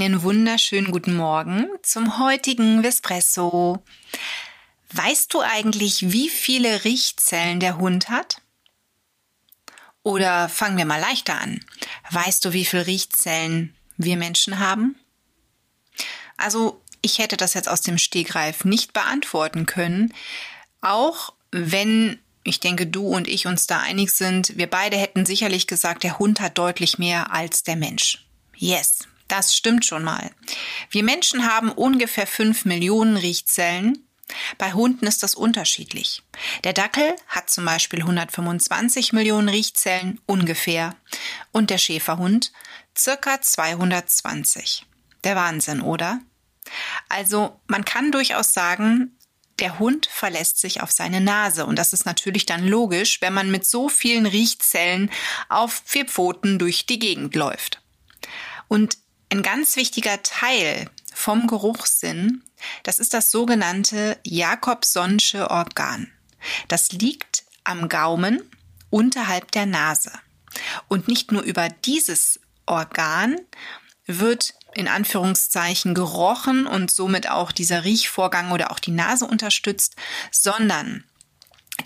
Einen wunderschönen guten Morgen zum heutigen Vespresso. Weißt du eigentlich, wie viele Riechzellen der Hund hat? Oder fangen wir mal leichter an. Weißt du, wie viele Riechzellen wir Menschen haben? Also, ich hätte das jetzt aus dem Stegreif nicht beantworten können, auch wenn ich denke, du und ich uns da einig sind. Wir beide hätten sicherlich gesagt, der Hund hat deutlich mehr als der Mensch. Yes, das stimmt schon mal. Wir Menschen haben ungefähr 5 Millionen Riechzellen. Bei Hunden ist das unterschiedlich. Der Dackel hat zum Beispiel 125 Millionen Riechzellen ungefähr und der Schäferhund circa 220. Der Wahnsinn, oder? Also man kann durchaus sagen, der Hund verlässt sich auf seine Nase. Und das ist natürlich dann logisch, wenn man mit so vielen Riechzellen auf vier Pfoten durch die Gegend läuft. Und ein ganz wichtiger Teil vom Geruchssinn, das ist das sogenannte Jakobsonsche Organ. Das liegt am Gaumen unterhalb der Nase. Und nicht nur über dieses Organ wird in Anführungszeichen gerochen und somit auch dieser Riechvorgang oder auch die Nase unterstützt, sondern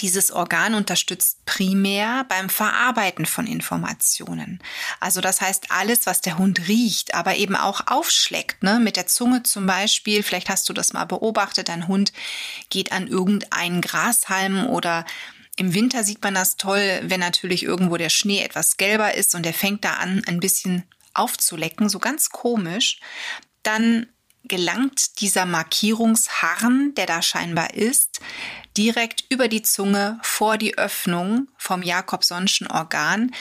dieses Organ unterstützt primär beim Verarbeiten von Informationen. Also das heißt alles, was der Hund riecht, aber eben auch aufschlägt, ne? mit der Zunge zum Beispiel. Vielleicht hast du das mal beobachtet. Dein Hund geht an irgendeinen Grashalm oder im Winter sieht man das toll, wenn natürlich irgendwo der Schnee etwas gelber ist und er fängt da an, ein bisschen aufzulecken, so ganz komisch, dann gelangt dieser Markierungsharn, der da scheinbar ist, direkt über die Zunge vor die Öffnung vom Jakobsonschen Organ,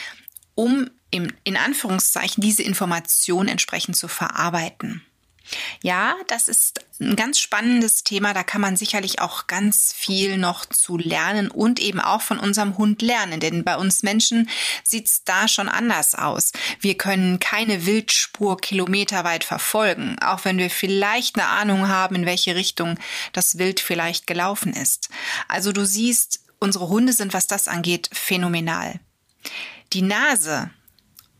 um im, in Anführungszeichen diese Information entsprechend zu verarbeiten. Ja, das ist ein ganz spannendes Thema. Da kann man sicherlich auch ganz viel noch zu lernen und eben auch von unserem Hund lernen. Denn bei uns Menschen sieht's da schon anders aus. Wir können keine Wildspur kilometerweit verfolgen, auch wenn wir vielleicht eine Ahnung haben, in welche Richtung das Wild vielleicht gelaufen ist. Also du siehst, unsere Hunde sind, was das angeht, phänomenal. Die Nase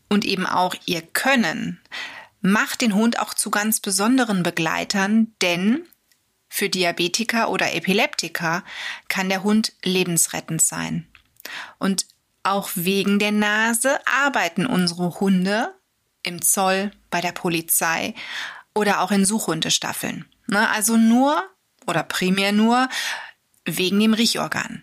und eben auch ihr Können macht den Hund auch zu ganz besonderen Begleitern, denn für Diabetiker oder Epileptiker kann der Hund lebensrettend sein. Und auch wegen der Nase arbeiten unsere Hunde im Zoll, bei der Polizei oder auch in Suchhundestaffeln. Ne, also nur oder primär nur wegen dem Riechorgan.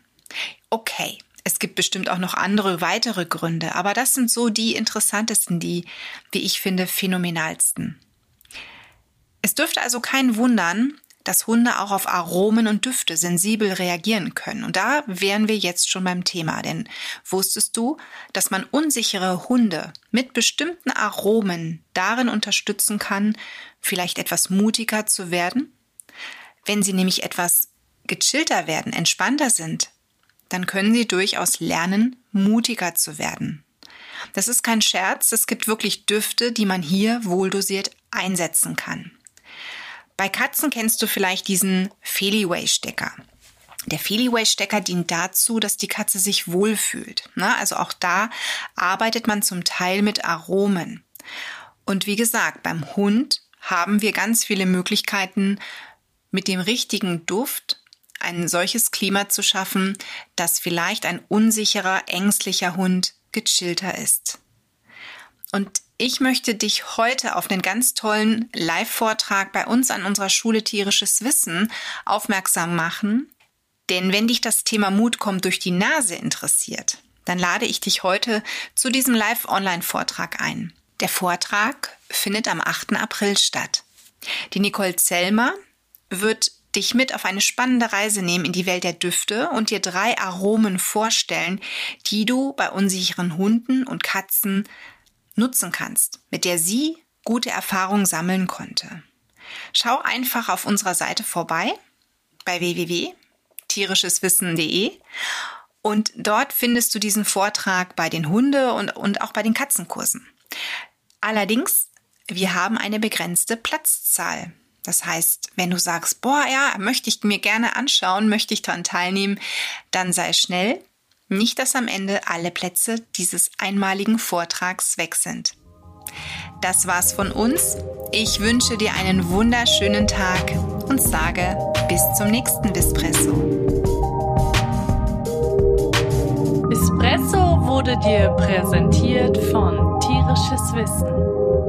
Okay, es gibt bestimmt auch noch andere weitere Gründe, aber das sind so die interessantesten, die, wie ich finde, phänomenalsten. Es dürfte also kein wundern, dass Hunde auch auf Aromen und Düfte sensibel reagieren können. Und da wären wir jetzt schon beim Thema. Denn wusstest du, dass man unsichere Hunde mit bestimmten Aromen darin unterstützen kann, vielleicht etwas mutiger zu werden? Wenn sie nämlich etwas gechillter werden, entspannter sind, dann können sie durchaus lernen, mutiger zu werden. Das ist kein Scherz, es gibt wirklich Düfte, die man hier wohldosiert einsetzen kann. Bei Katzen kennst du vielleicht diesen Feliway-Stecker. Der Feliway-Stecker dient dazu, dass die Katze sich wohlfühlt. Ne? Also auch da arbeitet man zum Teil mit Aromen. Und wie gesagt, beim Hund haben wir ganz viele Möglichkeiten, mit dem richtigen Duft ein solches Klima zu schaffen, dass vielleicht ein unsicherer, ängstlicher Hund gechillter ist. Und ich möchte dich heute auf einen ganz tollen Live-Vortrag bei uns an unserer Schule Tierisches Wissen aufmerksam machen. Denn wenn dich das Thema Mut kommt durch die Nase interessiert, dann lade ich dich heute zu diesem Live-Online-Vortrag ein. Der Vortrag findet am 8. April statt. Die Nicole Zellmer wird dich mit auf eine spannende Reise nehmen in die Welt der Düfte und dir drei Aromen vorstellen, die du bei unsicheren Hunden und Katzen nutzen kannst, mit der sie gute Erfahrungen sammeln konnte. Schau einfach auf unserer Seite vorbei bei www.tierischeswissen.de und dort findest du diesen Vortrag bei den Hunde- und, und auch bei den Katzenkursen. Allerdings, wir haben eine begrenzte Platzzahl. Das heißt, wenn du sagst, boah, ja, möchte ich mir gerne anschauen, möchte ich daran teilnehmen, dann sei schnell. Nicht, dass am Ende alle Plätze dieses einmaligen Vortrags weg sind. Das war's von uns. Ich wünsche dir einen wunderschönen Tag und sage bis zum nächsten Bispresso. Bispresso wurde dir präsentiert von Tierisches Wissen.